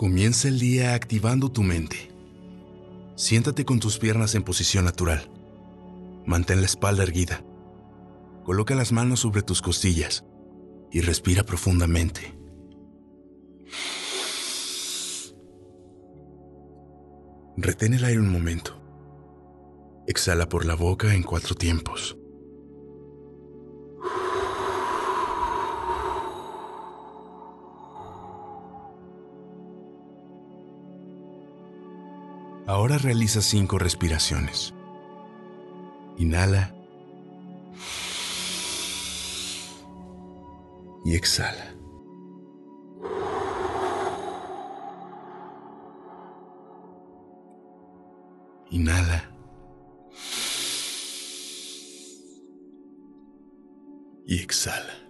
Comienza el día activando tu mente. Siéntate con tus piernas en posición natural. Mantén la espalda erguida. Coloca las manos sobre tus costillas y respira profundamente. Retén el aire un momento. Exhala por la boca en cuatro tiempos. Ahora realiza cinco respiraciones. Inhala. Y exhala. Inhala. Y exhala.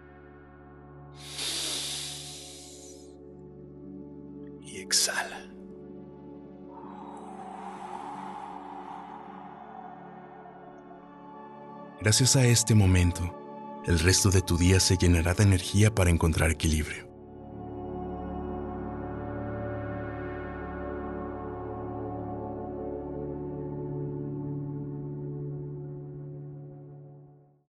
Exhala. Gracias a este momento, el resto de tu día se llenará de energía para encontrar equilibrio.